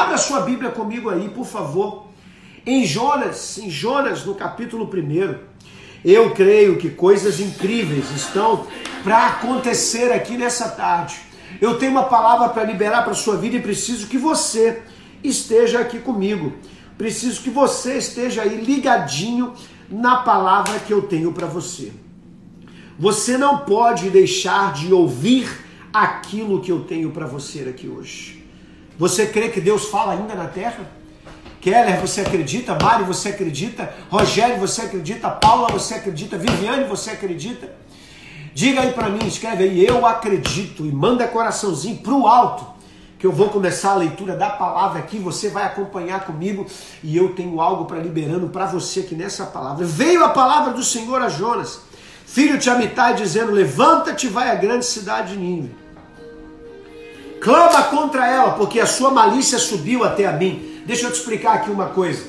Abra sua Bíblia comigo aí, por favor. Em Jonas, em Jonas, no capítulo 1, eu creio que coisas incríveis estão para acontecer aqui nessa tarde. Eu tenho uma palavra para liberar para sua vida e preciso que você esteja aqui comigo. Preciso que você esteja aí ligadinho na palavra que eu tenho para você. Você não pode deixar de ouvir aquilo que eu tenho para você aqui hoje. Você crê que Deus fala ainda na terra? Keller, você acredita? Mário, você acredita? Rogério, você acredita? Paula, você acredita? Viviane, você acredita? Diga aí para mim, escreve aí, eu acredito e manda coraçãozinho pro alto, que eu vou começar a leitura da palavra aqui, você vai acompanhar comigo e eu tenho algo para liberando para você aqui nessa palavra. Veio a palavra do Senhor a Jonas, filho de Amitai, dizendo: Levanta-te, vai à grande cidade de Nínive clama contra ela, porque a sua malícia subiu até a mim. Deixa eu te explicar aqui uma coisa.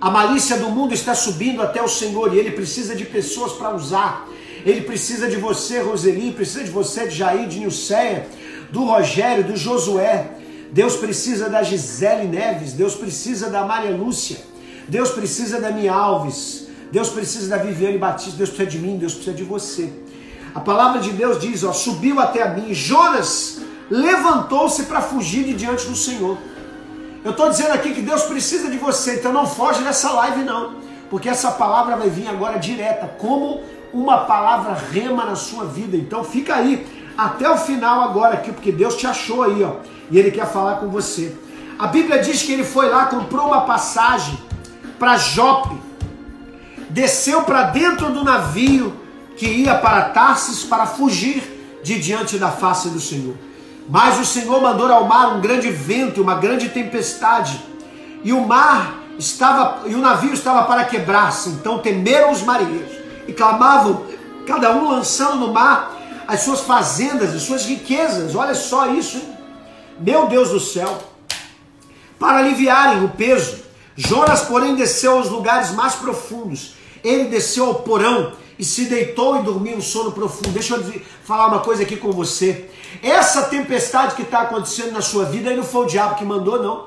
A malícia do mundo está subindo até o Senhor e ele precisa de pessoas para usar. Ele precisa de você, Roseli, precisa de você, de Jair, de Nilceia, do Rogério, do Josué. Deus precisa da Gisele Neves, Deus precisa da Maria Lúcia, Deus precisa da Minha Alves, Deus precisa da Viviane Batista, Deus precisa de mim, Deus precisa de você. A palavra de Deus diz, ó, subiu até a mim. Jonas levantou-se para fugir de diante do Senhor. Eu estou dizendo aqui que Deus precisa de você, então não foge dessa live não, porque essa palavra vai vir agora direta, como uma palavra rema na sua vida. Então fica aí até o final agora aqui, porque Deus te achou aí, ó, e Ele quer falar com você. A Bíblia diz que ele foi lá, comprou uma passagem para Jope, desceu para dentro do navio que ia para Tarsis para fugir de diante da face do Senhor. Mas o Senhor mandou ao mar um grande vento e uma grande tempestade, e o mar estava e o navio estava para quebrar-se. Então temeram os marinheiros e clamavam, cada um lançando no mar as suas fazendas, as suas riquezas. Olha só isso, hein? meu Deus do céu! Para aliviarem o peso, Jonas, porém, desceu aos lugares mais profundos. Ele desceu ao porão e se deitou e dormiu um sono profundo. Deixa eu falar uma coisa aqui com você. Essa tempestade que está acontecendo na sua vida, aí não foi o diabo que mandou, não.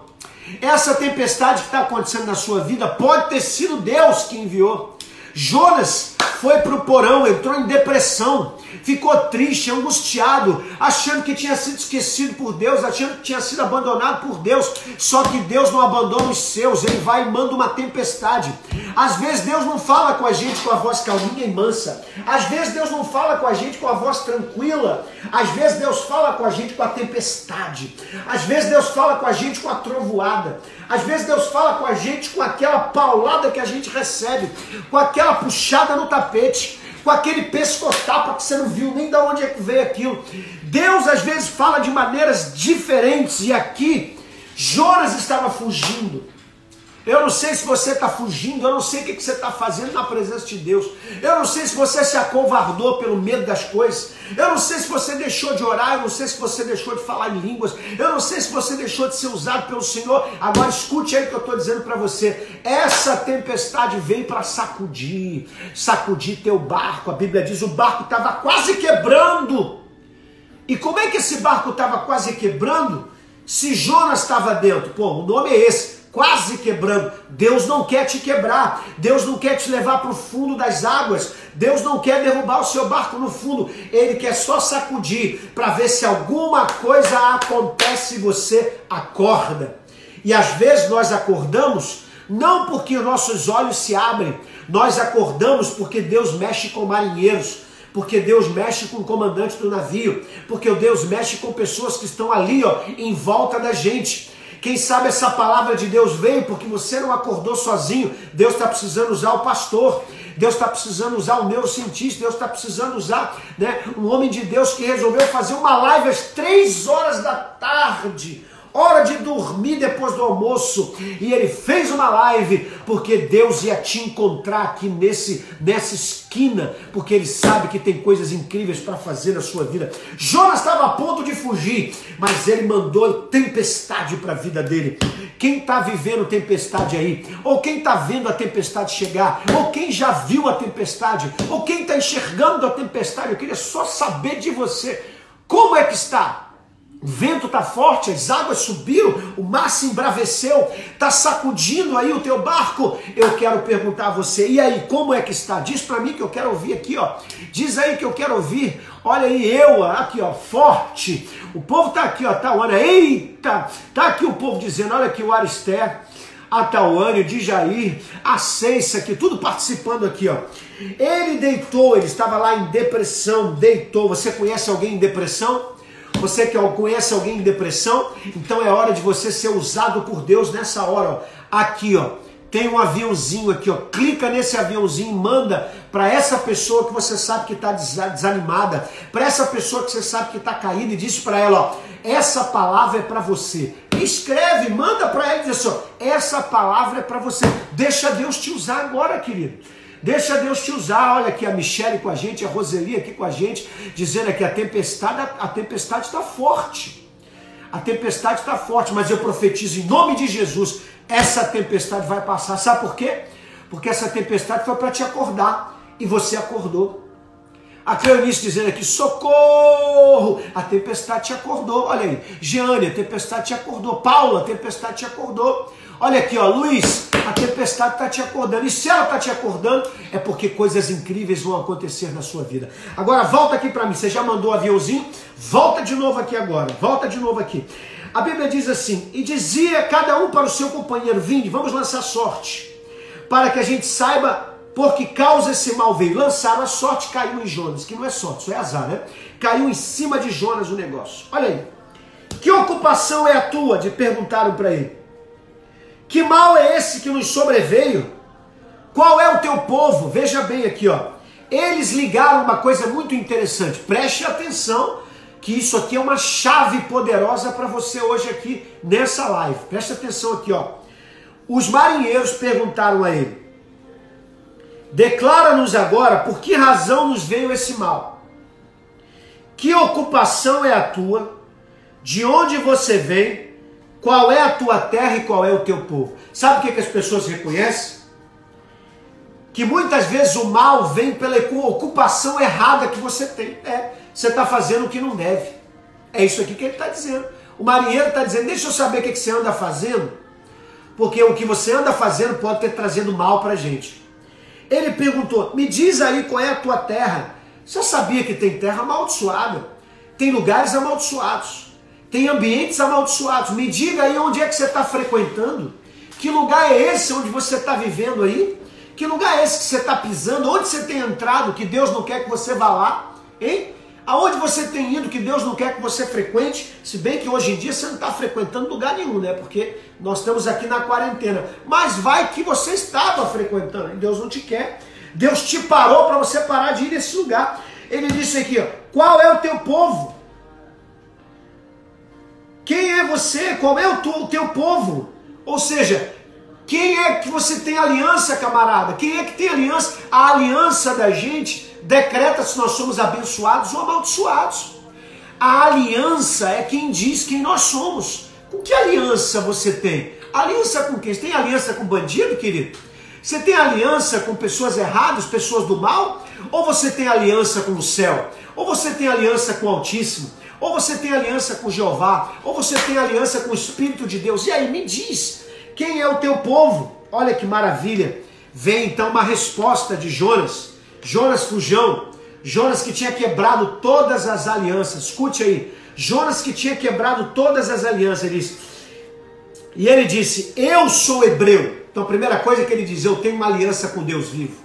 Essa tempestade que está acontecendo na sua vida pode ter sido Deus que enviou. Jonas foi para o porão, entrou em depressão, ficou triste, angustiado, achando que tinha sido esquecido por Deus, achando que tinha sido abandonado por Deus. Só que Deus não abandona os seus, ele vai e manda uma tempestade. Às vezes Deus não fala com a gente com a voz calminha e mansa, às vezes Deus não fala com a gente com a voz tranquila, às vezes Deus fala com a gente com a tempestade, às vezes Deus fala com a gente com a trovoada, às vezes Deus fala com a gente com aquela paulada que a gente recebe, com aquela puxada no tapete com aquele pescotapa que você não viu nem de onde é que veio aquilo. Deus às vezes fala de maneiras diferentes e aqui Jonas estava fugindo. Eu não sei se você está fugindo, eu não sei o que você está fazendo na presença de Deus. Eu não sei se você se acovardou pelo medo das coisas. Eu não sei se você deixou de orar, eu não sei se você deixou de falar em línguas. Eu não sei se você deixou de ser usado pelo Senhor. Agora escute aí o que eu estou dizendo para você. Essa tempestade veio para sacudir, sacudir teu barco. A Bíblia diz: o barco estava quase quebrando. E como é que esse barco estava quase quebrando? Se Jonas estava dentro, pô, o nome é esse quase quebrando. Deus não quer te quebrar, Deus não quer te levar para o fundo das águas, Deus não quer derrubar o seu barco no fundo, Ele quer só sacudir para ver se alguma coisa acontece e você acorda. E às vezes nós acordamos não porque nossos olhos se abrem, nós acordamos porque Deus mexe com marinheiros porque Deus mexe com o comandante do navio, porque Deus mexe com pessoas que estão ali, ó, em volta da gente. Quem sabe essa palavra de Deus veio porque você não acordou sozinho. Deus está precisando usar o pastor. Deus está precisando usar o neurocientista, Deus está precisando usar né, um homem de Deus que resolveu fazer uma live às três horas da tarde, hora de dormir depois do almoço. E ele fez uma live porque Deus ia te encontrar aqui nesse, nessa esquina, porque ele sabe que tem coisas incríveis para fazer na sua vida. Jonas estava a ponto de fugir, mas ele mandou tempestade para a vida dele. Quem está vivendo tempestade aí, ou quem está vendo a tempestade chegar, ou quem já viu a tempestade, ou quem está enxergando a tempestade, eu queria só saber de você. Como é que está? O vento está forte, as águas subiram, o mar se embraveceu, está sacudindo aí o teu barco. Eu quero perguntar a você, e aí, como é que está? Diz para mim que eu quero ouvir aqui, ó. Diz aí que eu quero ouvir. Olha aí, eu, aqui, ó, forte. O povo está aqui, ó, Tauana. Eita! Tá aqui o povo dizendo, olha aqui o Aristé, a Tauane, o Jair, a Ceissa aqui, tudo participando aqui, ó. Ele deitou, ele estava lá em depressão, deitou. Você conhece alguém em depressão? Você que conhece alguém em depressão, então é hora de você ser usado por Deus nessa hora. Ó. Aqui, ó, tem um aviãozinho aqui, ó. Clica nesse aviãozinho e manda para essa pessoa que você sabe que está desanimada, para essa pessoa que você sabe que está caída e diz para ela, ó, essa palavra é para você. Escreve, manda para ela e diz assim, ó, essa palavra é para você. Deixa Deus te usar agora, querido. Deixa Deus te usar. Olha aqui a Michelle com a gente, a Roseli aqui com a gente, dizendo que a tempestade, a tempestade está forte. A tempestade está forte, mas eu profetizo em nome de Jesus, essa tempestade vai passar. Sabe por quê? Porque essa tempestade foi para te acordar e você acordou. A Cleonice dizendo aqui, socorro! A tempestade te acordou. Olha aí, Jeane, a tempestade te acordou. Paula, a tempestade te acordou. Olha aqui, ó, Luiz, a tempestade está te acordando. E se ela está te acordando, é porque coisas incríveis vão acontecer na sua vida. Agora, volta aqui para mim. Você já mandou o aviãozinho? Volta de novo aqui agora. Volta de novo aqui. A Bíblia diz assim: E dizia cada um para o seu companheiro: Vinde, vamos lançar sorte, para que a gente saiba por que causa esse mal veio. Lançaram a sorte, caiu em Jonas, que não é sorte, isso é azar, né? Caiu em cima de Jonas o negócio. Olha aí. Que ocupação é a tua? De perguntaram para ele. Que mal é esse que nos sobreveio? Qual é o teu povo? Veja bem aqui, ó. Eles ligaram uma coisa muito interessante. Preste atenção que isso aqui é uma chave poderosa para você hoje aqui nessa live. Preste atenção aqui, ó. Os marinheiros perguntaram a ele: Declara-nos agora por que razão nos veio esse mal? Que ocupação é a tua? De onde você vem? Qual é a tua terra e qual é o teu povo. Sabe o que, que as pessoas reconhecem? Que muitas vezes o mal vem pela ocupação errada que você tem. É, você está fazendo o que não deve. É isso aqui que ele está dizendo. O marinheiro está dizendo: deixa eu saber o que, que você anda fazendo, porque o que você anda fazendo pode ter trazendo mal para a gente. Ele perguntou: me diz aí qual é a tua terra. Você sabia que tem terra amaldiçoada? Tem lugares amaldiçoados tem ambientes amaldiçoados. Me diga aí onde é que você está frequentando. Que lugar é esse onde você está vivendo aí? Que lugar é esse que você está pisando? Onde você tem entrado que Deus não quer que você vá lá? Hein? Aonde você tem ido que Deus não quer que você frequente? Se bem que hoje em dia você não está frequentando lugar nenhum, né? Porque nós estamos aqui na quarentena. Mas vai que você estava frequentando e Deus não te quer. Deus te parou para você parar de ir nesse lugar. Ele disse aqui, ó, qual é o teu povo? Quem é você? Qual é o, o teu povo? Ou seja, quem é que você tem aliança, camarada? Quem é que tem aliança? A aliança da gente decreta se nós somos abençoados ou amaldiçoados. A aliança é quem diz quem nós somos. Com que aliança você tem? Aliança com quem? Você tem aliança com bandido, querido? Você tem aliança com pessoas erradas, pessoas do mal? Ou você tem aliança com o céu? Ou você tem aliança com o Altíssimo? Ou você tem aliança com Jeová, ou você tem aliança com o Espírito de Deus. E aí, me diz, quem é o teu povo? Olha que maravilha. Vem então uma resposta de Jonas. Jonas Fujão. Jonas que tinha quebrado todas as alianças. Escute aí. Jonas que tinha quebrado todas as alianças. Ele disse, e ele disse: Eu sou hebreu. Então a primeira coisa que ele diz: Eu tenho uma aliança com Deus vivo.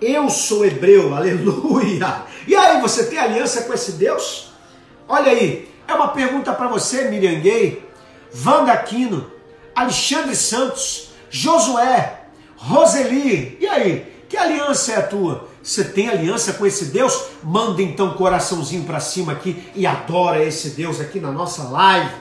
Eu sou hebreu, aleluia. E aí, você tem aliança com esse Deus? Olha aí, é uma pergunta para você, Miriam Gay, Wanda Aquino, Alexandre Santos, Josué, Roseli. E aí, que aliança é a tua? Você tem aliança com esse Deus? Manda então coraçãozinho para cima aqui e adora esse Deus aqui na nossa live.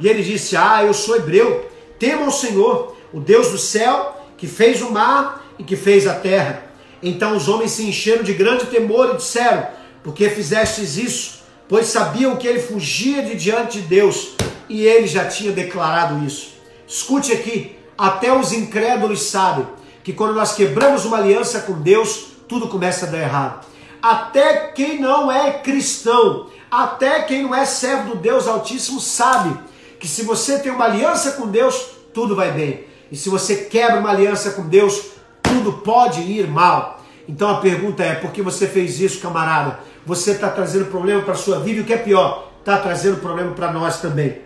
E ele disse: Ah, eu sou hebreu, temo ao Senhor, o Deus do céu, que fez o mar e que fez a terra. Então os homens se encheram de grande temor e disseram: Por que fizestes isso? Pois sabiam que ele fugia de diante de Deus e ele já tinha declarado isso. Escute aqui: até os incrédulos sabem que quando nós quebramos uma aliança com Deus, tudo começa a dar errado. Até quem não é cristão, até quem não é servo do Deus Altíssimo, sabe que se você tem uma aliança com Deus, tudo vai bem. E se você quebra uma aliança com Deus, tudo pode ir mal. Então a pergunta é: por que você fez isso, camarada? Você está trazendo problema para a sua vida e o que é pior, está trazendo problema para nós também.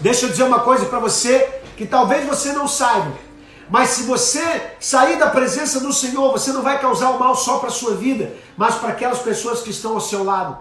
Deixa eu dizer uma coisa para você que talvez você não saiba. Mas se você sair da presença do Senhor, você não vai causar o mal só para a sua vida, mas para aquelas pessoas que estão ao seu lado.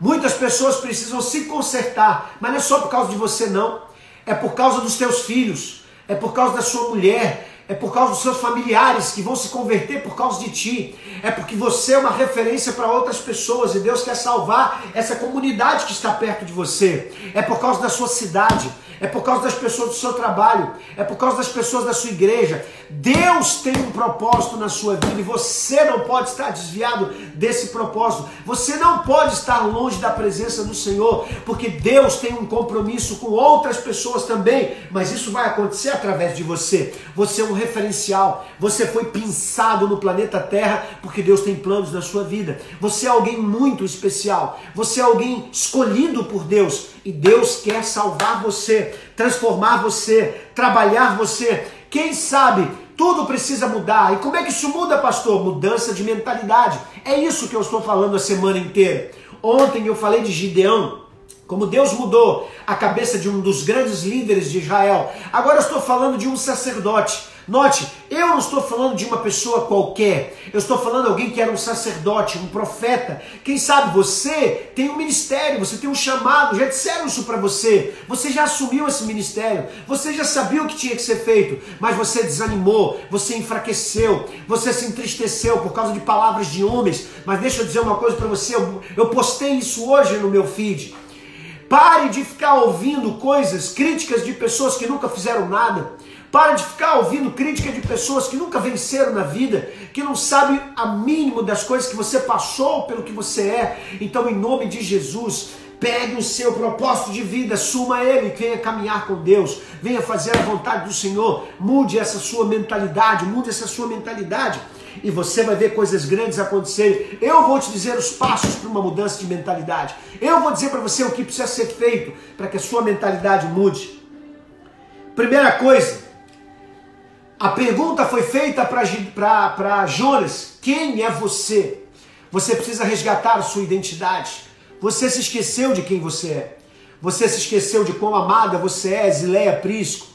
Muitas pessoas precisam se consertar, mas não é só por causa de você, não. É por causa dos teus filhos, é por causa da sua mulher, é por causa dos seus familiares que vão se converter por causa de ti, é porque você é uma referência para outras pessoas e Deus quer salvar essa comunidade que está perto de você, é por causa da sua cidade, é por causa das pessoas do seu trabalho, é por causa das pessoas da sua igreja. Deus tem um propósito na sua vida e você não pode estar desviado desse propósito. Você não pode estar longe da presença do Senhor, porque Deus tem um compromisso com outras pessoas também, mas isso vai acontecer através de você. Você é um referencial, você foi pensado no planeta Terra porque Deus tem planos na sua vida. Você é alguém muito especial, você é alguém escolhido por Deus e Deus quer salvar você, transformar você, trabalhar você. Quem sabe tudo precisa mudar. E como é que isso muda, pastor? Mudança de mentalidade. É isso que eu estou falando a semana inteira. Ontem eu falei de Gideão, como Deus mudou a cabeça de um dos grandes líderes de Israel. Agora eu estou falando de um sacerdote Note, eu não estou falando de uma pessoa qualquer, eu estou falando de alguém que era um sacerdote, um profeta. Quem sabe você tem um ministério, você tem um chamado, já disseram isso para você, você já assumiu esse ministério, você já sabia o que tinha que ser feito, mas você desanimou, você enfraqueceu, você se entristeceu por causa de palavras de homens. Mas deixa eu dizer uma coisa para você, eu, eu postei isso hoje no meu feed. Pare de ficar ouvindo coisas, críticas de pessoas que nunca fizeram nada. Para de ficar ouvindo crítica de pessoas que nunca venceram na vida, que não sabem a mínimo das coisas que você passou, pelo que você é. Então, em nome de Jesus, pegue o seu propósito de vida, suma ele, venha caminhar com Deus, venha fazer a vontade do Senhor, mude essa sua mentalidade, mude essa sua mentalidade e você vai ver coisas grandes acontecerem. Eu vou te dizer os passos para uma mudança de mentalidade. Eu vou dizer para você o que precisa ser feito para que a sua mentalidade mude. Primeira coisa, a pergunta foi feita para Jonas: quem é você? Você precisa resgatar sua identidade. Você se esqueceu de quem você é. Você se esqueceu de quão amada você é, Zileia Prisco.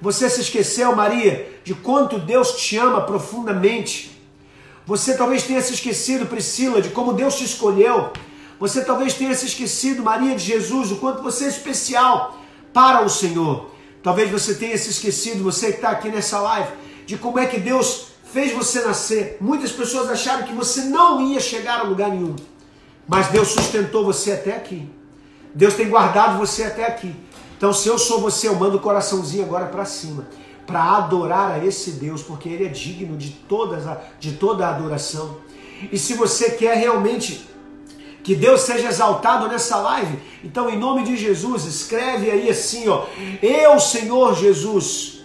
Você se esqueceu, Maria, de quanto Deus te ama profundamente. Você talvez tenha se esquecido, Priscila, de como Deus te escolheu. Você talvez tenha se esquecido, Maria de Jesus, o quanto você é especial para o Senhor. Talvez você tenha se esquecido, você que está aqui nessa live, de como é que Deus fez você nascer. Muitas pessoas acharam que você não ia chegar a lugar nenhum, mas Deus sustentou você até aqui. Deus tem guardado você até aqui. Então, se eu sou você, eu mando o coraçãozinho agora para cima, para adorar a esse Deus, porque Ele é digno de, todas a, de toda a adoração. E se você quer realmente que Deus seja exaltado nessa live. Então, em nome de Jesus, escreve aí assim, ó. Eu, Senhor Jesus,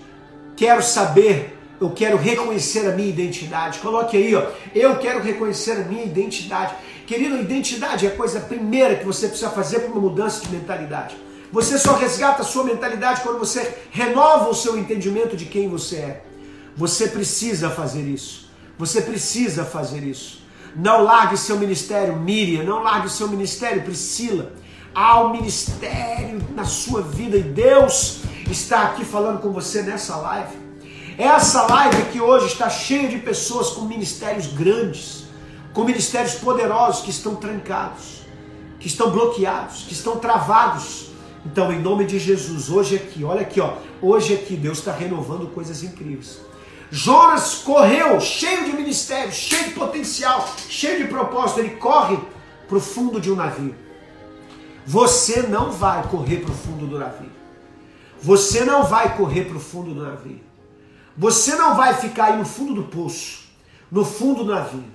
quero saber, eu quero reconhecer a minha identidade. Coloque aí, ó. Eu quero reconhecer a minha identidade. Querido, identidade é a coisa primeira que você precisa fazer para uma mudança de mentalidade. Você só resgata a sua mentalidade quando você renova o seu entendimento de quem você é. Você precisa fazer isso. Você precisa fazer isso. Não largue seu ministério, Miriam. Não largue seu ministério, Priscila. Há um ministério na sua vida e Deus está aqui falando com você nessa live. Essa live aqui hoje está cheia de pessoas com ministérios grandes, com ministérios poderosos que estão trancados, que estão bloqueados, que estão travados. Então, em nome de Jesus, hoje aqui, olha aqui, ó, hoje aqui Deus está renovando coisas incríveis. Jonas correu, cheio de ministério, cheio de potencial, cheio de propósito. Ele corre para o fundo de um navio. Você não vai correr para o fundo do navio. Você não vai correr para o fundo do navio. Você não vai ficar aí no fundo do poço, no fundo do navio.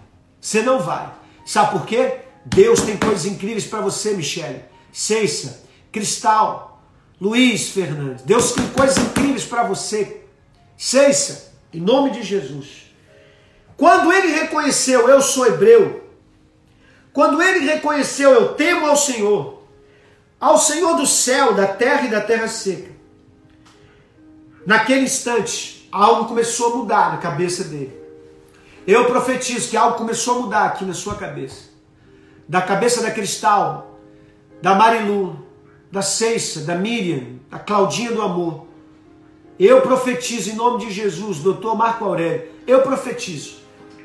Você não vai. Sabe por quê? Deus tem coisas incríveis para você, Michele. Ceissa, Cristal, Luiz Fernandes. Deus tem coisas incríveis para você. Ceissa, em nome de Jesus. Quando ele reconheceu, eu sou hebreu. Quando ele reconheceu, eu temo ao Senhor, ao Senhor do céu, da terra e da terra seca. Naquele instante, algo começou a mudar na cabeça dele. Eu profetizo que algo começou a mudar aqui na sua cabeça. Da cabeça da Cristal, da Marilu, da Ceissa, da Miriam, da Claudinha do Amor. Eu profetizo em nome de Jesus, doutor Marco Aurélio. Eu profetizo.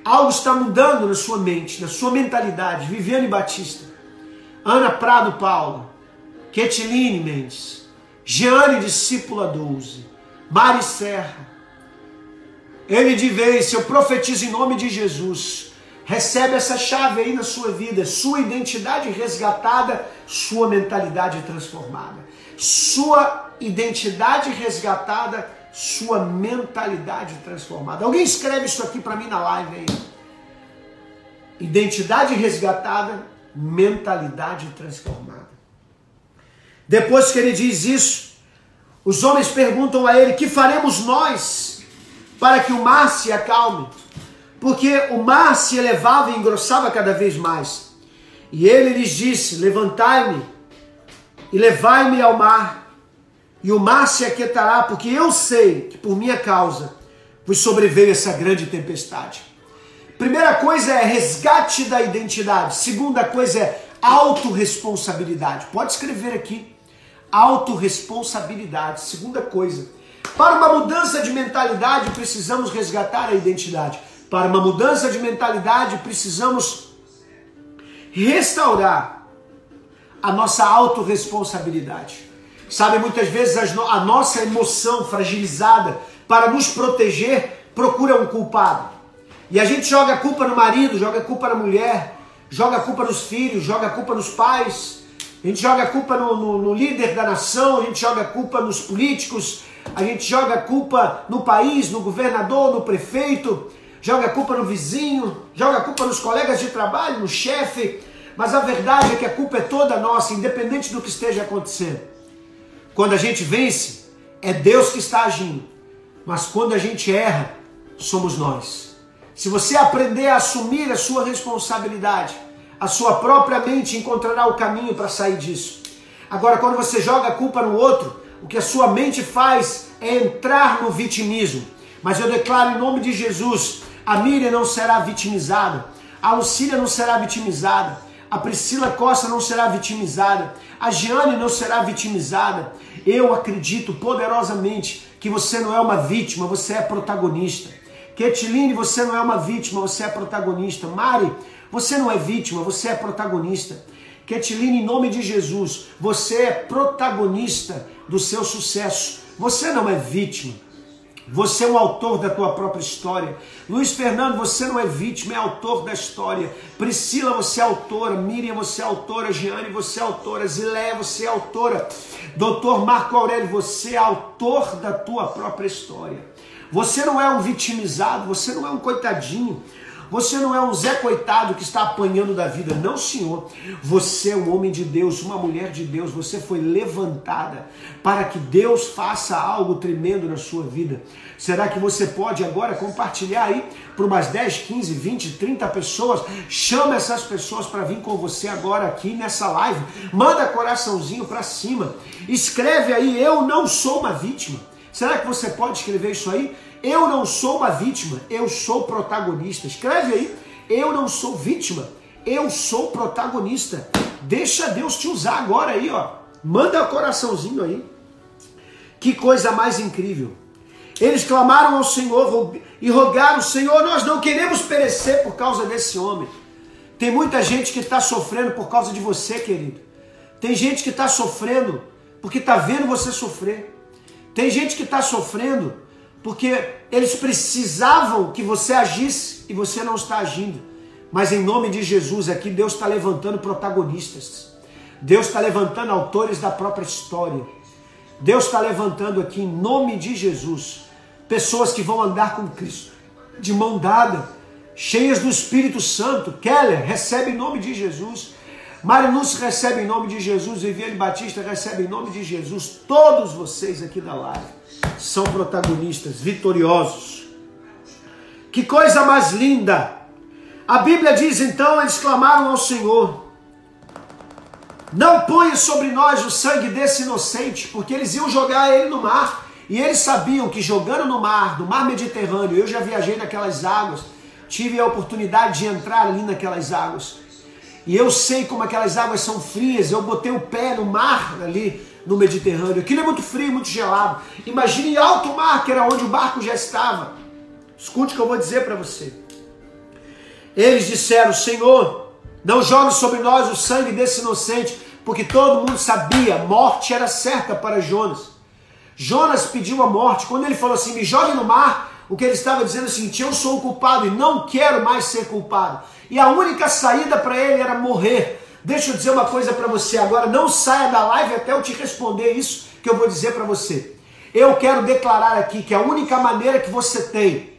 Algo está mudando na sua mente, na sua mentalidade. Viviane Batista, Ana Prado Paula, Quetiline Mendes, Jeane Discípula 12, Mari Serra, ele de vez, eu profetizo em nome de Jesus. Recebe essa chave aí na sua vida, sua identidade resgatada, sua mentalidade transformada. Sua identidade resgatada, sua mentalidade transformada. Alguém escreve isso aqui para mim na live aí. Identidade resgatada, mentalidade transformada. Depois que ele diz isso, os homens perguntam a ele: "Que faremos nós?" para que o mar se acalme, porque o mar se elevava e engrossava cada vez mais. E ele lhes disse: Levantai-me e levai-me ao mar, e o mar se aquietará, porque eu sei que por minha causa vos sobreveio essa grande tempestade. Primeira coisa é resgate da identidade. Segunda coisa é autorresponsabilidade. Pode escrever aqui. Autorresponsabilidade. Segunda coisa para uma mudança de mentalidade, precisamos resgatar a identidade. Para uma mudança de mentalidade, precisamos restaurar a nossa autorresponsabilidade. Sabe, muitas vezes a nossa emoção fragilizada, para nos proteger, procura um culpado. E a gente joga a culpa no marido, joga a culpa na mulher, joga a culpa nos filhos, joga a culpa nos pais, a gente joga a culpa no, no, no líder da nação, a gente joga a culpa nos políticos, a gente joga a culpa no país, no governador, no prefeito, joga a culpa no vizinho, joga a culpa nos colegas de trabalho, no chefe, mas a verdade é que a culpa é toda nossa, independente do que esteja acontecendo. Quando a gente vence, é Deus que está agindo, mas quando a gente erra, somos nós. Se você aprender a assumir a sua responsabilidade, a sua própria mente encontrará o caminho para sair disso. Agora, quando você joga a culpa no outro, o que a sua mente faz é entrar no vitimismo. Mas eu declaro em nome de Jesus: a Miriam não será vitimizada, a Lucília não será vitimizada, a Priscila Costa não será vitimizada, a Giane não será vitimizada. Eu acredito poderosamente que você não é uma vítima, você é protagonista. Ketiline, você não é uma vítima, você é protagonista. Mari, você não é vítima, você é protagonista. Ketiline, em nome de Jesus, você é protagonista do seu sucesso. Você não é vítima. Você é o autor da tua própria história. Luiz Fernando, você não é vítima, é autor da história. Priscila, você é autora. Miriam, você é autora. Giane, você é autora. Zileia, você é autora. Doutor Marco Aurélio, você é autor da tua própria história. Você não é um vitimizado, você não é um coitadinho. Você não é um Zé Coitado que está apanhando da vida. Não, senhor. Você é um homem de Deus, uma mulher de Deus. Você foi levantada para que Deus faça algo tremendo na sua vida. Será que você pode agora compartilhar aí para umas 10, 15, 20, 30 pessoas? Chama essas pessoas para vir com você agora aqui nessa live. Manda coraçãozinho para cima. Escreve aí: Eu não sou uma vítima. Será que você pode escrever isso aí? Eu não sou uma vítima, eu sou protagonista. Escreve aí. Eu não sou vítima, eu sou protagonista. Deixa Deus te usar agora aí, ó. Manda o coraçãozinho aí. Que coisa mais incrível. Eles clamaram ao Senhor e rogaram: Senhor, nós não queremos perecer por causa desse homem. Tem muita gente que está sofrendo por causa de você, querido. Tem gente que está sofrendo porque está vendo você sofrer. Tem gente que está sofrendo porque eles precisavam que você agisse e você não está agindo. Mas em nome de Jesus aqui, Deus está levantando protagonistas. Deus está levantando autores da própria história. Deus está levantando aqui em nome de Jesus pessoas que vão andar com Cristo de mão dada, cheias do Espírito Santo. Keller recebe em nome de Jesus. Marinus recebe em nome de Jesus. Viviane Batista recebe em nome de Jesus. Todos vocês aqui da live são protagonistas vitoriosos. Que coisa mais linda! A Bíblia diz então: eles clamaram ao Senhor. Não ponha sobre nós o sangue desse inocente, porque eles iam jogar ele no mar. E eles sabiam que jogando no mar, no mar Mediterrâneo, eu já viajei naquelas águas, tive a oportunidade de entrar ali naquelas águas. E eu sei como aquelas águas são frias. Eu botei o pé no mar ali no Mediterrâneo. Aquilo é muito frio, muito gelado. Imagine em alto mar, que era onde o barco já estava. Escute o que eu vou dizer para você. Eles disseram: Senhor, não jogue sobre nós o sangue desse inocente, porque todo mundo sabia, morte era certa para Jonas. Jonas pediu a morte. Quando ele falou assim: me jogue no mar, o que ele estava dizendo é o seguinte: eu sou o culpado e não quero mais ser culpado. E a única saída para ele era morrer. Deixa eu dizer uma coisa para você agora, não saia da live até eu te responder isso que eu vou dizer para você. Eu quero declarar aqui que a única maneira que você tem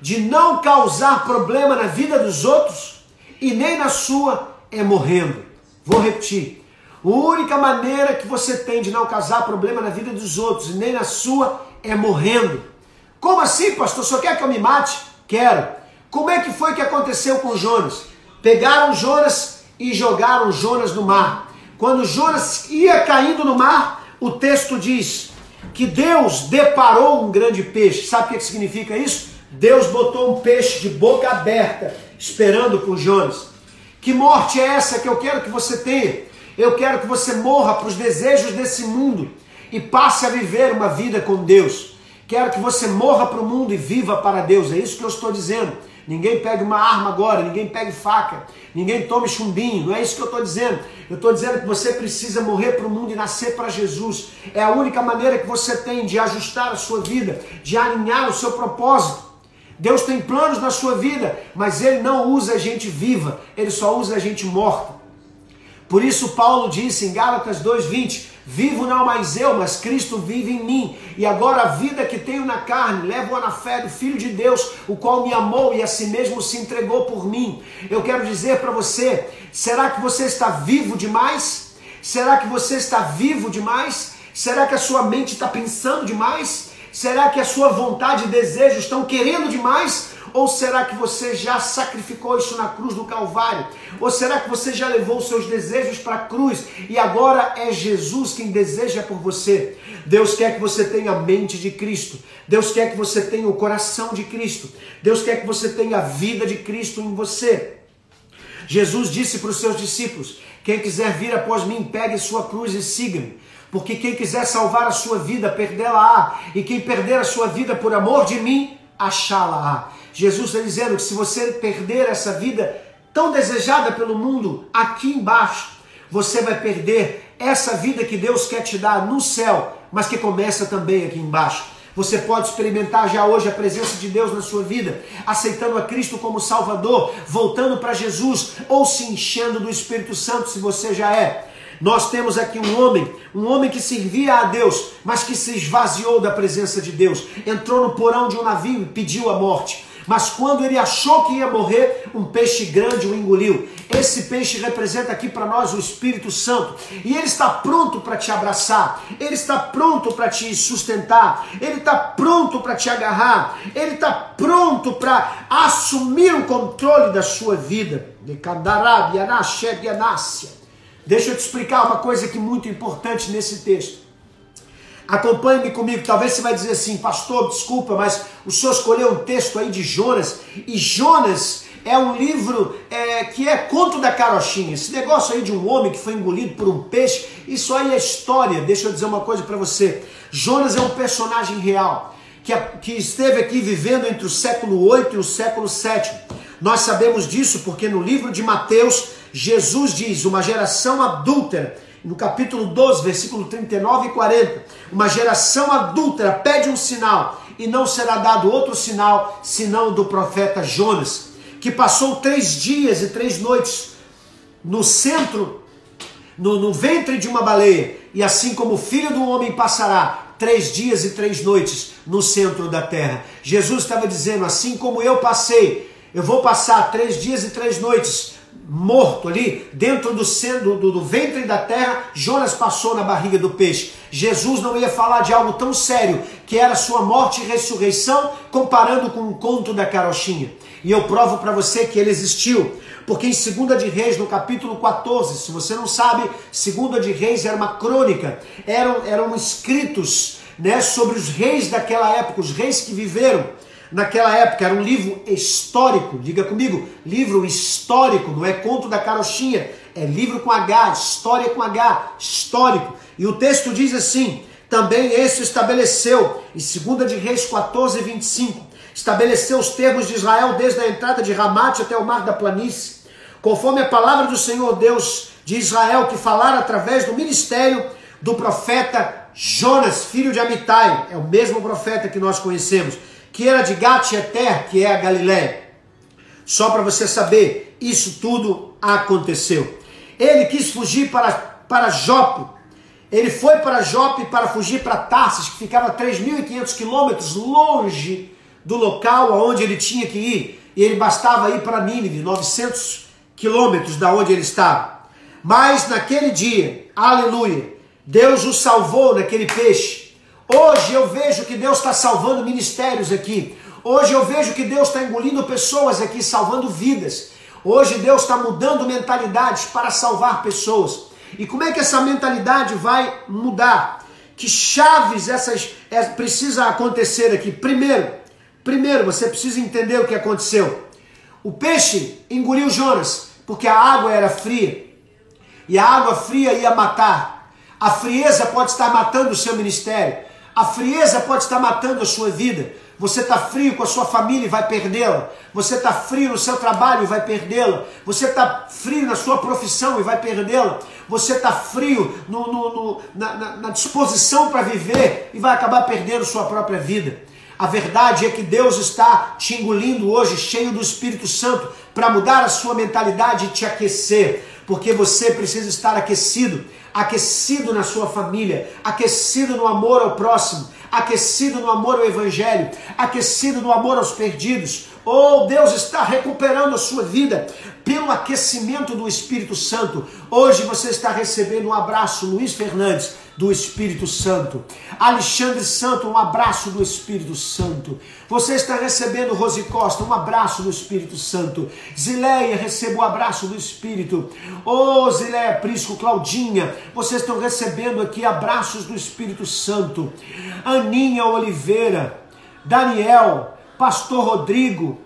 de não causar problema na vida dos outros e nem na sua é morrendo. Vou repetir. A única maneira que você tem de não causar problema na vida dos outros e nem na sua é morrendo. Como assim, pastor? Só quer que eu me mate? Quero. Como é que foi que aconteceu com Jonas? Pegaram Jonas e jogaram Jonas no mar. Quando Jonas ia caindo no mar, o texto diz que Deus deparou um grande peixe. Sabe o que significa isso? Deus botou um peixe de boca aberta, esperando por Jonas. Que morte é essa que eu quero que você tenha? Eu quero que você morra para os desejos desse mundo e passe a viver uma vida com Deus. Quero que você morra para o mundo e viva para Deus. É isso que eu estou dizendo. Ninguém pegue uma arma agora, ninguém pegue faca, ninguém tome chumbinho. Não é isso que eu estou dizendo. Eu estou dizendo que você precisa morrer para o mundo e nascer para Jesus. É a única maneira que você tem de ajustar a sua vida, de alinhar o seu propósito. Deus tem planos na sua vida, mas Ele não usa a gente viva, Ele só usa a gente morta. Por isso Paulo disse em Gálatas 2:20: Vivo não mais eu, mas Cristo vive em mim. E agora a vida que tenho na carne, levo-a na fé do Filho de Deus, o qual me amou e a si mesmo se entregou por mim. Eu quero dizer para você: será que você está vivo demais? Será que você está vivo demais? Será que a sua mente está pensando demais? Será que a sua vontade e desejo estão querendo demais? Ou será que você já sacrificou isso na cruz do Calvário? Ou será que você já levou os seus desejos para a cruz e agora é Jesus quem deseja por você? Deus quer que você tenha a mente de Cristo. Deus quer que você tenha o coração de Cristo. Deus quer que você tenha a vida de Cristo em você. Jesus disse para os seus discípulos: Quem quiser vir após mim, pegue sua cruz e siga-me. Porque quem quiser salvar a sua vida, perdê-la-á. E quem perder a sua vida por amor de mim, achá-la-á. Jesus está dizendo que se você perder essa vida tão desejada pelo mundo aqui embaixo, você vai perder essa vida que Deus quer te dar no céu, mas que começa também aqui embaixo. Você pode experimentar já hoje a presença de Deus na sua vida, aceitando a Cristo como Salvador, voltando para Jesus ou se enchendo do Espírito Santo, se você já é. Nós temos aqui um homem, um homem que servia a Deus, mas que se esvaziou da presença de Deus, entrou no porão de um navio e pediu a morte. Mas quando ele achou que ia morrer, um peixe grande o engoliu. Esse peixe representa aqui para nós o Espírito Santo. E ele está pronto para te abraçar. Ele está pronto para te sustentar. Ele está pronto para te agarrar. Ele está pronto para assumir o controle da sua vida. Deixa eu te explicar uma coisa que é muito importante nesse texto. Acompanhe-me comigo. Talvez você vai dizer assim, pastor, desculpa, mas o senhor escolheu um texto aí de Jonas. E Jonas é um livro é, que é conto da carochinha. Esse negócio aí de um homem que foi engolido por um peixe, isso aí é história. Deixa eu dizer uma coisa para você. Jonas é um personagem real. Que, que esteve aqui vivendo entre o século 8 e o século 7. Nós sabemos disso porque no livro de Mateus, Jesus diz: uma geração adúltera no capítulo 12, versículo 39 e 40, uma geração adúltera pede um sinal e não será dado outro sinal senão do profeta Jonas, que passou três dias e três noites no centro, no, no ventre de uma baleia, e assim como o filho do homem passará três dias e três noites no centro da terra. Jesus estava dizendo: assim como eu passei, eu vou passar três dias e três noites morto ali, dentro do, do, do, ventre da terra, Jonas passou na barriga do peixe. Jesus não ia falar de algo tão sério, que era sua morte e ressurreição, comparando com o conto da carochinha. E eu provo para você que ele existiu, porque em 2 de Reis, no capítulo 14, se você não sabe, 2 de Reis era uma crônica, eram, eram escritos né, sobre os reis daquela época, os reis que viveram naquela época. Era um livro histórico, diga comigo, livro histórico, não é conto da carochinha, é livro com H, história com H, histórico. E o texto diz assim: também esse estabeleceu, em 2 de Reis 14, 25, estabeleceu os termos de Israel desde a entrada de Ramate até o mar da planície, conforme a palavra do Senhor Deus de Israel, que falara através do ministério do profeta Jonas, filho de Amitai, é o mesmo profeta que nós conhecemos que era de Gat-Eter, que é a Galiléia. Só para você saber, isso tudo aconteceu. Ele quis fugir para, para Jope. Ele foi para Jope para fugir para Tarsis, que ficava a 3.500 quilômetros longe do local aonde ele tinha que ir. E ele bastava ir para Nínive, 900 quilômetros da onde ele estava. Mas naquele dia, aleluia, Deus o salvou naquele peixe Hoje eu vejo que Deus está salvando ministérios aqui. Hoje eu vejo que Deus está engolindo pessoas aqui, salvando vidas. Hoje Deus está mudando mentalidades para salvar pessoas. E como é que essa mentalidade vai mudar? Que chaves essas é, precisa acontecer aqui? Primeiro, primeiro você precisa entender o que aconteceu. O peixe engoliu Jonas porque a água era fria e a água fria ia matar. A frieza pode estar matando o seu ministério. A frieza pode estar matando a sua vida. Você está frio com a sua família e vai perdê-la. Você está frio no seu trabalho e vai perdê-la. Você está frio na sua profissão e vai perdê-la. Você está frio no, no, no, na, na, na disposição para viver e vai acabar perdendo sua própria vida. A verdade é que Deus está te engolindo hoje, cheio do Espírito Santo, para mudar a sua mentalidade e te aquecer, porque você precisa estar aquecido aquecido na sua família, aquecido no amor ao próximo, aquecido no amor ao Evangelho, aquecido no amor aos perdidos. Oh, Deus está recuperando a sua vida pelo aquecimento do Espírito Santo. Hoje você está recebendo um abraço, Luiz Fernandes do Espírito Santo. Alexandre Santo, um abraço do Espírito Santo. Você está recebendo, Rose Costa, um abraço do Espírito Santo. Zileia, receba o um abraço do Espírito. Ô oh, Zileia, Prisco, Claudinha, vocês estão recebendo aqui abraços do Espírito Santo. Aninha Oliveira, Daniel, Pastor Rodrigo,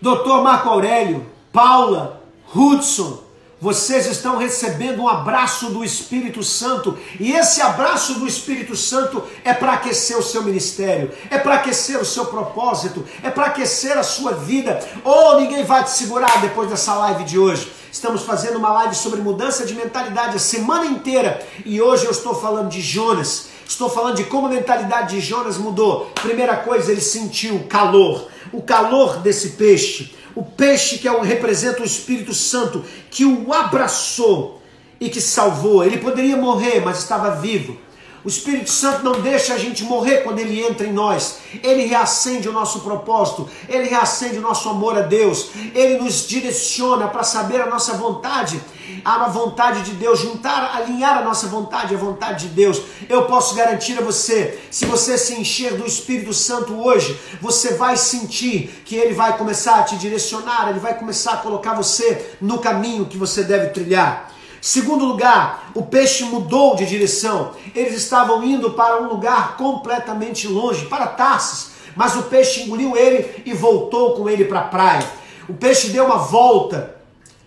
Doutor Marco Aurélio, Paula, Hudson, vocês estão recebendo um abraço do Espírito Santo, e esse abraço do Espírito Santo é para aquecer o seu ministério, é para aquecer o seu propósito, é para aquecer a sua vida. Ou oh, ninguém vai te segurar depois dessa live de hoje. Estamos fazendo uma live sobre mudança de mentalidade a semana inteira, e hoje eu estou falando de Jonas. Estou falando de como a mentalidade de Jonas mudou. Primeira coisa, ele sentiu calor, o calor desse peixe o peixe que é o, representa o Espírito Santo, que o abraçou e que salvou. Ele poderia morrer, mas estava vivo. O Espírito Santo não deixa a gente morrer quando ele entra em nós. Ele reacende o nosso propósito, ele reacende o nosso amor a Deus, ele nos direciona para saber a nossa vontade, a vontade de Deus, juntar, alinhar a nossa vontade à vontade de Deus. Eu posso garantir a você, se você se encher do Espírito Santo hoje, você vai sentir que ele vai começar a te direcionar, ele vai começar a colocar você no caminho que você deve trilhar. Segundo lugar, o peixe mudou de direção. Eles estavam indo para um lugar completamente longe, para Tarsis, mas o peixe engoliu ele e voltou com ele para a praia. O peixe deu uma volta,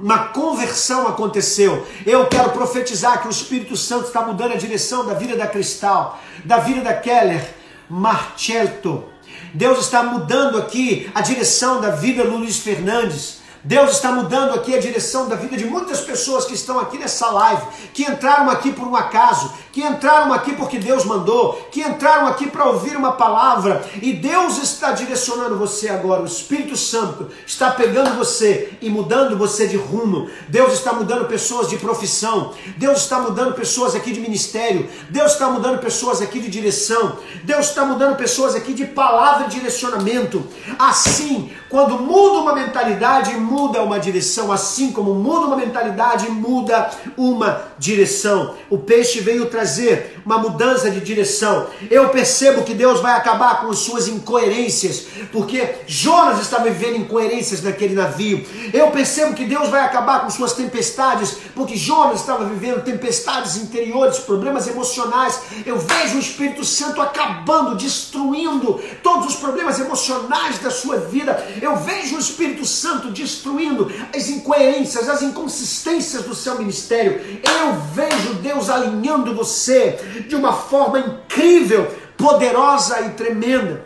uma conversão aconteceu. Eu quero profetizar que o Espírito Santo está mudando a direção da vida da Cristal, da vida da Keller Marchelto. Deus está mudando aqui a direção da vida do Luiz Fernandes Deus está mudando aqui a direção da vida de muitas pessoas que estão aqui nessa live, que entraram aqui por um acaso, que entraram aqui porque Deus mandou, que entraram aqui para ouvir uma palavra, e Deus está direcionando você agora. O Espírito Santo está pegando você e mudando você de rumo. Deus está mudando pessoas de profissão, Deus está mudando pessoas aqui de ministério, Deus está mudando pessoas aqui de direção, Deus está mudando pessoas aqui de palavra e direcionamento. Assim, quando muda uma mentalidade, muda uma direção, assim como muda uma mentalidade, muda uma direção. O peixe veio trazer uma mudança de direção. Eu percebo que Deus vai acabar com suas incoerências, porque Jonas estava vivendo incoerências naquele navio. Eu percebo que Deus vai acabar com suas tempestades, porque Jonas estava vivendo tempestades interiores, problemas emocionais. Eu vejo o Espírito Santo acabando, destruindo todos os problemas emocionais da sua vida. Eu vejo o Espírito Santo destruindo as incoerências, as inconsistências do seu ministério. Eu vejo Deus alinhando você de uma forma incrível, poderosa e tremenda.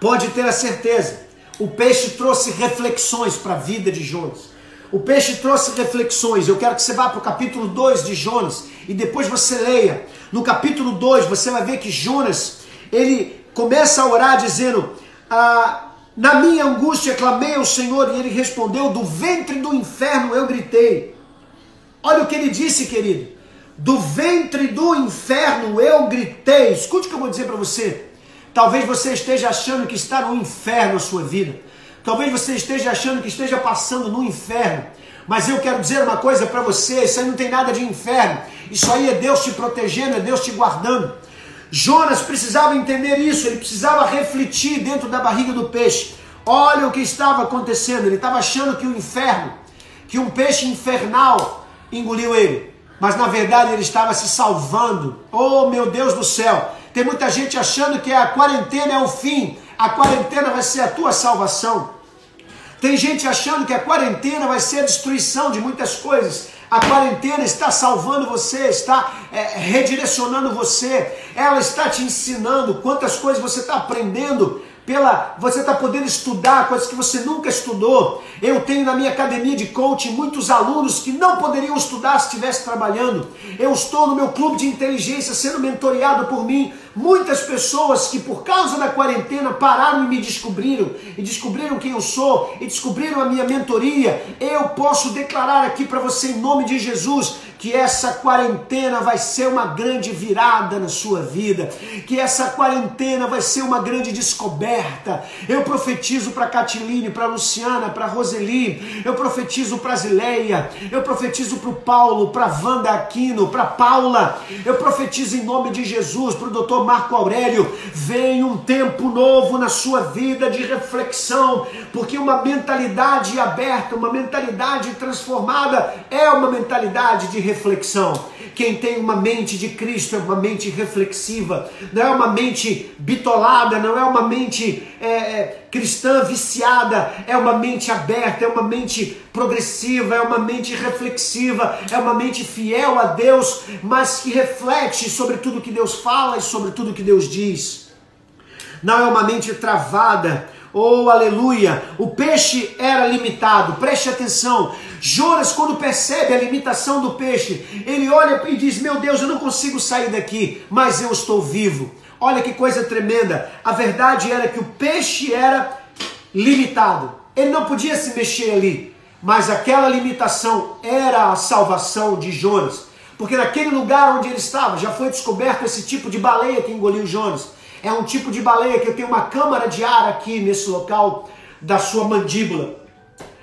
Pode ter a certeza, o peixe trouxe reflexões para a vida de Jonas. O peixe trouxe reflexões. Eu quero que você vá para o capítulo 2 de Jonas e depois você leia. No capítulo 2 você vai ver que Jonas, ele começa a orar dizendo: ah, na minha angústia clamei ao Senhor e ele respondeu: Do ventre do inferno eu gritei. Olha o que ele disse, querido. Do ventre do inferno eu gritei. Escute o que eu vou dizer para você. Talvez você esteja achando que está no inferno a sua vida. Talvez você esteja achando que esteja passando no inferno. Mas eu quero dizer uma coisa para você: isso aí não tem nada de inferno. Isso aí é Deus te protegendo, é Deus te guardando. Jonas precisava entender isso, ele precisava refletir dentro da barriga do peixe. Olha o que estava acontecendo, ele estava achando que o inferno, que um peixe infernal engoliu ele. Mas na verdade ele estava se salvando. Oh meu Deus do céu! Tem muita gente achando que a quarentena é o fim, a quarentena vai ser a tua salvação. Tem gente achando que a quarentena vai ser a destruição de muitas coisas. A quarentena está salvando você, está é, redirecionando você, ela está te ensinando quantas coisas você está aprendendo pela você está podendo estudar coisas que você nunca estudou. Eu tenho na minha academia de coaching muitos alunos que não poderiam estudar se estivesse trabalhando. Eu estou no meu clube de inteligência sendo mentoreado por mim. Muitas pessoas que por causa da quarentena pararam e me descobriram e descobriram quem eu sou e descobriram a minha mentoria. Eu posso declarar aqui para você em nome de Jesus que essa quarentena vai ser uma grande virada na sua vida, que essa quarentena vai ser uma grande descoberta. Eu profetizo para Catiline, para Luciana, para Roseli, eu profetizo para Zileia, eu profetizo para o Paulo, para Wanda Aquino, para Paula, eu profetizo em nome de Jesus para o doutor Marco Aurélio. Vem um tempo novo na sua vida de reflexão, porque uma mentalidade aberta, uma mentalidade transformada é uma mentalidade de reflexão reflexão. Quem tem uma mente de Cristo é uma mente reflexiva, não é uma mente bitolada, não é uma mente é, é, cristã viciada, é uma mente aberta, é uma mente progressiva, é uma mente reflexiva, é uma mente fiel a Deus, mas que reflete sobre tudo que Deus fala e sobre tudo que Deus diz. Não é uma mente travada, Oh, aleluia! O peixe era limitado, preste atenção. Jonas, quando percebe a limitação do peixe, ele olha e diz: Meu Deus, eu não consigo sair daqui, mas eu estou vivo. Olha que coisa tremenda. A verdade era que o peixe era limitado, ele não podia se mexer ali, mas aquela limitação era a salvação de Jonas. Porque naquele lugar onde ele estava já foi descoberto esse tipo de baleia que engoliu Jonas. É um tipo de baleia que tem uma câmara de ar aqui nesse local da sua mandíbula.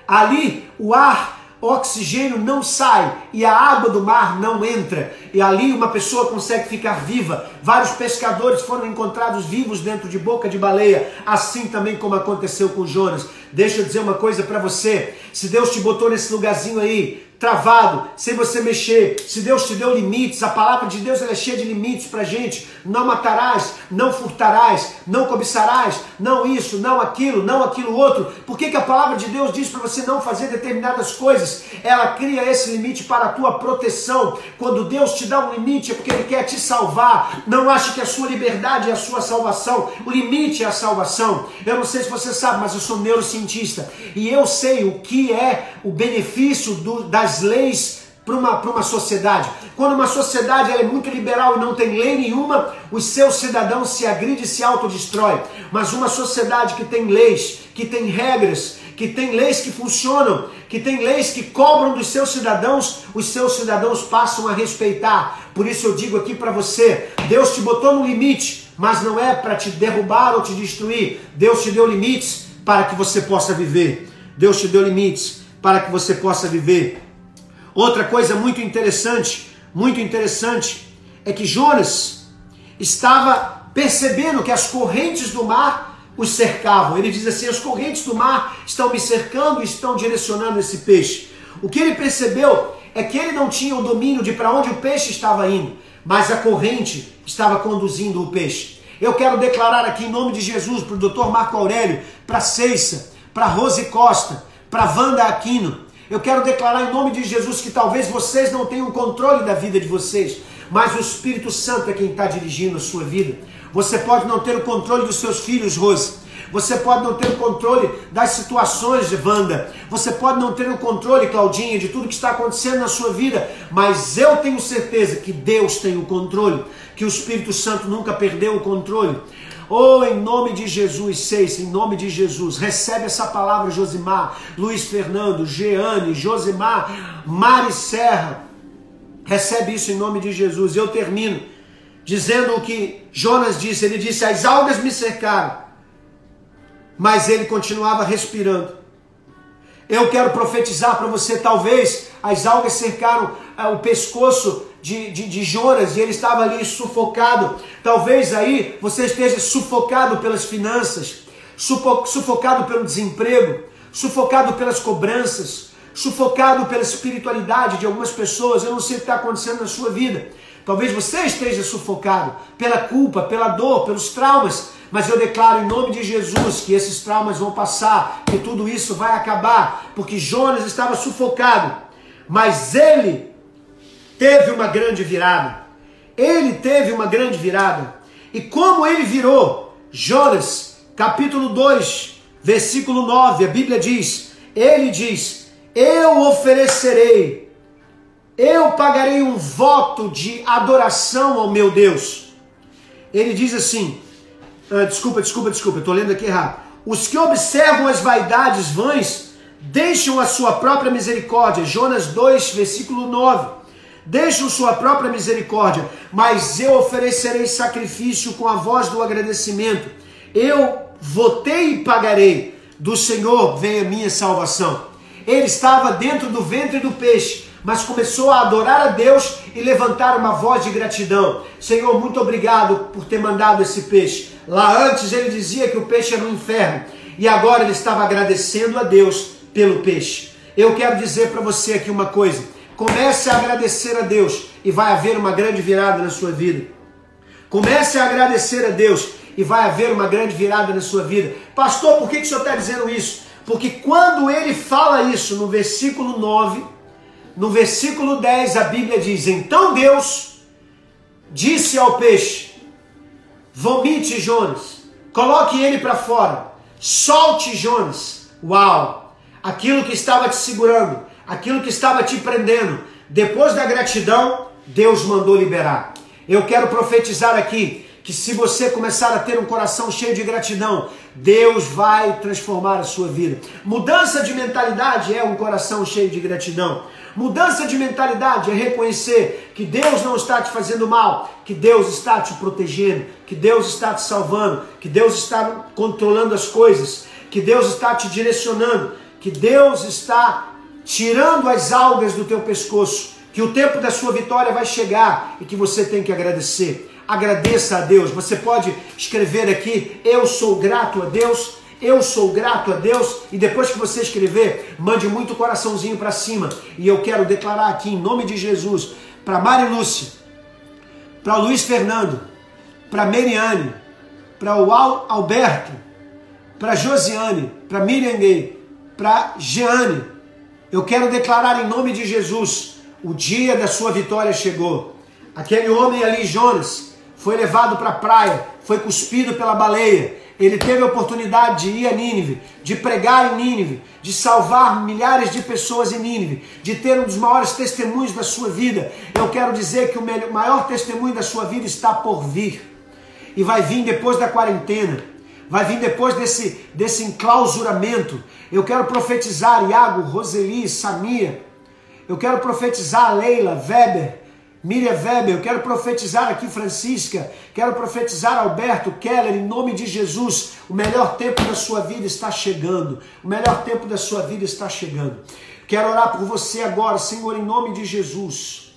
Ali o ar o oxigênio não sai e a água do mar não entra. E ali uma pessoa consegue ficar viva. Vários pescadores foram encontrados vivos dentro de boca de baleia, assim também como aconteceu com Jonas. Deixa eu dizer uma coisa para você: se Deus te botou nesse lugarzinho aí, travado, sem você mexer. Se Deus te deu limites, a palavra de Deus é cheia de limites para gente. Não matarás, não furtarás, não cobiçarás, não isso, não aquilo, não aquilo outro. Por que, que a palavra de Deus diz para você não fazer determinadas coisas? Ela cria esse limite para a tua proteção. Quando Deus te dá um limite é porque Ele quer te salvar. Não ache que a sua liberdade é a sua salvação. O limite é a salvação. Eu não sei se você sabe, mas eu sou neurocientista e eu sei o que é o benefício do, das leis para uma, uma sociedade. Quando uma sociedade é muito liberal e não tem lei nenhuma, os seus cidadãos se agridem e se autodestrói. Mas uma sociedade que tem leis, que tem regras, que tem leis que funcionam, que tem leis que cobram dos seus cidadãos, os seus cidadãos passam a respeitar. Por isso eu digo aqui para você, Deus te botou no limite, mas não é para te derrubar ou te destruir. Deus te deu limites para que você possa viver. Deus te deu limites para que você possa viver. Outra coisa muito interessante, muito interessante, é que Jonas estava percebendo que as correntes do mar os cercavam. Ele diz assim: as correntes do mar estão me cercando e estão direcionando esse peixe. O que ele percebeu é que ele não tinha o domínio de para onde o peixe estava indo, mas a corrente estava conduzindo o peixe. Eu quero declarar aqui em nome de Jesus para o Dr. Marco Aurélio, para Ceissa, para Rose Costa, para Wanda Aquino, eu quero declarar em nome de Jesus que talvez vocês não tenham controle da vida de vocês, mas o Espírito Santo é quem está dirigindo a sua vida. Você pode não ter o controle dos seus filhos, Rose. Você pode não ter o controle das situações Wanda. Você pode não ter o controle, Claudinha, de tudo que está acontecendo na sua vida. Mas eu tenho certeza que Deus tem o controle, que o Espírito Santo nunca perdeu o controle. Oh, em nome de Jesus, seis, em nome de Jesus, recebe essa palavra, Josimar, Luiz Fernando, Jeane, Josimar, Mari Serra, recebe isso em nome de Jesus. Eu termino dizendo o que Jonas disse: ele disse, as algas me cercaram, mas ele continuava respirando. Eu quero profetizar para você, talvez as algas cercaram ah, o pescoço de, de, de Jonas e ele estava ali sufocado. Talvez aí você esteja sufocado pelas finanças, sufocado pelo desemprego, sufocado pelas cobranças, sufocado pela espiritualidade de algumas pessoas. Eu não sei o que está acontecendo na sua vida. Talvez você esteja sufocado pela culpa, pela dor, pelos traumas. Mas eu declaro em nome de Jesus que esses traumas vão passar, que tudo isso vai acabar, porque Jonas estava sufocado, mas ele teve uma grande virada. Ele teve uma grande virada. E como ele virou? Jonas, capítulo 2, versículo 9, a Bíblia diz: Ele diz: Eu oferecerei, eu pagarei um voto de adoração ao meu Deus. Ele diz assim: ah, desculpa, desculpa, desculpa, estou lendo aqui errado. Os que observam as vaidades vãs deixam a sua própria misericórdia. Jonas 2, versículo 9 deixam sua própria misericórdia, mas eu oferecerei sacrifício com a voz do agradecimento. Eu votei e pagarei. Do Senhor vem a minha salvação. Ele estava dentro do ventre do peixe, mas começou a adorar a Deus e levantar uma voz de gratidão. Senhor, muito obrigado por ter mandado esse peixe. Lá antes ele dizia que o peixe era um inferno, e agora ele estava agradecendo a Deus pelo peixe. Eu quero dizer para você aqui uma coisa Comece a agradecer a Deus e vai haver uma grande virada na sua vida. Comece a agradecer a Deus e vai haver uma grande virada na sua vida. Pastor, por que, que o senhor está dizendo isso? Porque quando ele fala isso no versículo 9, no versículo 10 a Bíblia diz: Então Deus disse ao peixe: Vomite Jonas, coloque ele para fora, solte Jonas. Uau! Aquilo que estava te segurando, aquilo que estava te prendendo. Depois da gratidão, Deus mandou liberar. Eu quero profetizar aqui que se você começar a ter um coração cheio de gratidão, Deus vai transformar a sua vida. Mudança de mentalidade é um coração cheio de gratidão. Mudança de mentalidade é reconhecer que Deus não está te fazendo mal, que Deus está te protegendo, que Deus está te salvando, que Deus está controlando as coisas, que Deus está te direcionando, que Deus está tirando as algas do teu pescoço, que o tempo da sua vitória vai chegar e que você tem que agradecer. Agradeça a Deus. Você pode escrever aqui: Eu sou grato a Deus. Eu sou grato a Deus. E depois que você escrever, mande muito coraçãozinho para cima. E eu quero declarar aqui, em nome de Jesus, para Mari Lúcia, para Luiz Fernando, para Meriane, para o Alberto, para Josiane, para Miriam para Jeane. Eu quero declarar em nome de Jesus: o dia da sua vitória chegou. Aquele homem ali, Jonas, foi levado para a praia, foi cuspido pela baleia. Ele teve a oportunidade de ir a Nínive, de pregar em Nínive, de salvar milhares de pessoas em Nínive, de ter um dos maiores testemunhos da sua vida. Eu quero dizer que o maior testemunho da sua vida está por vir. E vai vir depois da quarentena, vai vir depois desse, desse enclausuramento. Eu quero profetizar Iago, Roseli, Samia. Eu quero profetizar Leila, Weber, Miriam Weber, eu quero profetizar aqui Francisca, quero profetizar Alberto Keller, em nome de Jesus. O melhor tempo da sua vida está chegando. O melhor tempo da sua vida está chegando. Quero orar por você agora, Senhor, em nome de Jesus.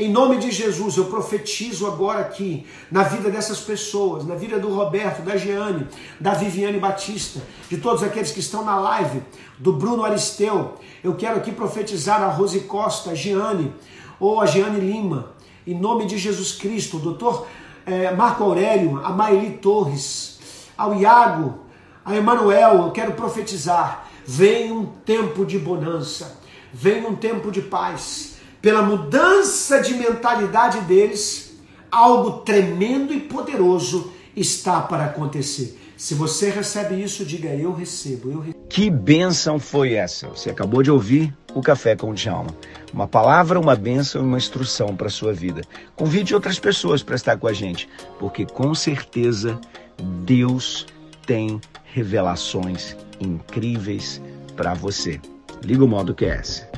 Em nome de Jesus, eu profetizo agora aqui na vida dessas pessoas, na vida do Roberto, da Jeane, da Viviane Batista, de todos aqueles que estão na live, do Bruno Aristeu. Eu quero aqui profetizar a Rose Costa, a Jeane, ou a Jeane Lima, em nome de Jesus Cristo, o doutor é, Marco Aurélio, a Maeli Torres, ao Iago, a Emanuel, eu quero profetizar, vem um tempo de bonança, vem um tempo de paz, pela mudança de mentalidade deles, algo tremendo e poderoso está para acontecer. Se você recebe isso, diga eu recebo, eu recebo. Que bênção foi essa? Você acabou de ouvir o Café com o Djalma. Uma palavra, uma bênção e uma instrução para a sua vida. Convide outras pessoas para estar com a gente, porque com certeza Deus tem revelações incríveis para você. Liga o modo QS.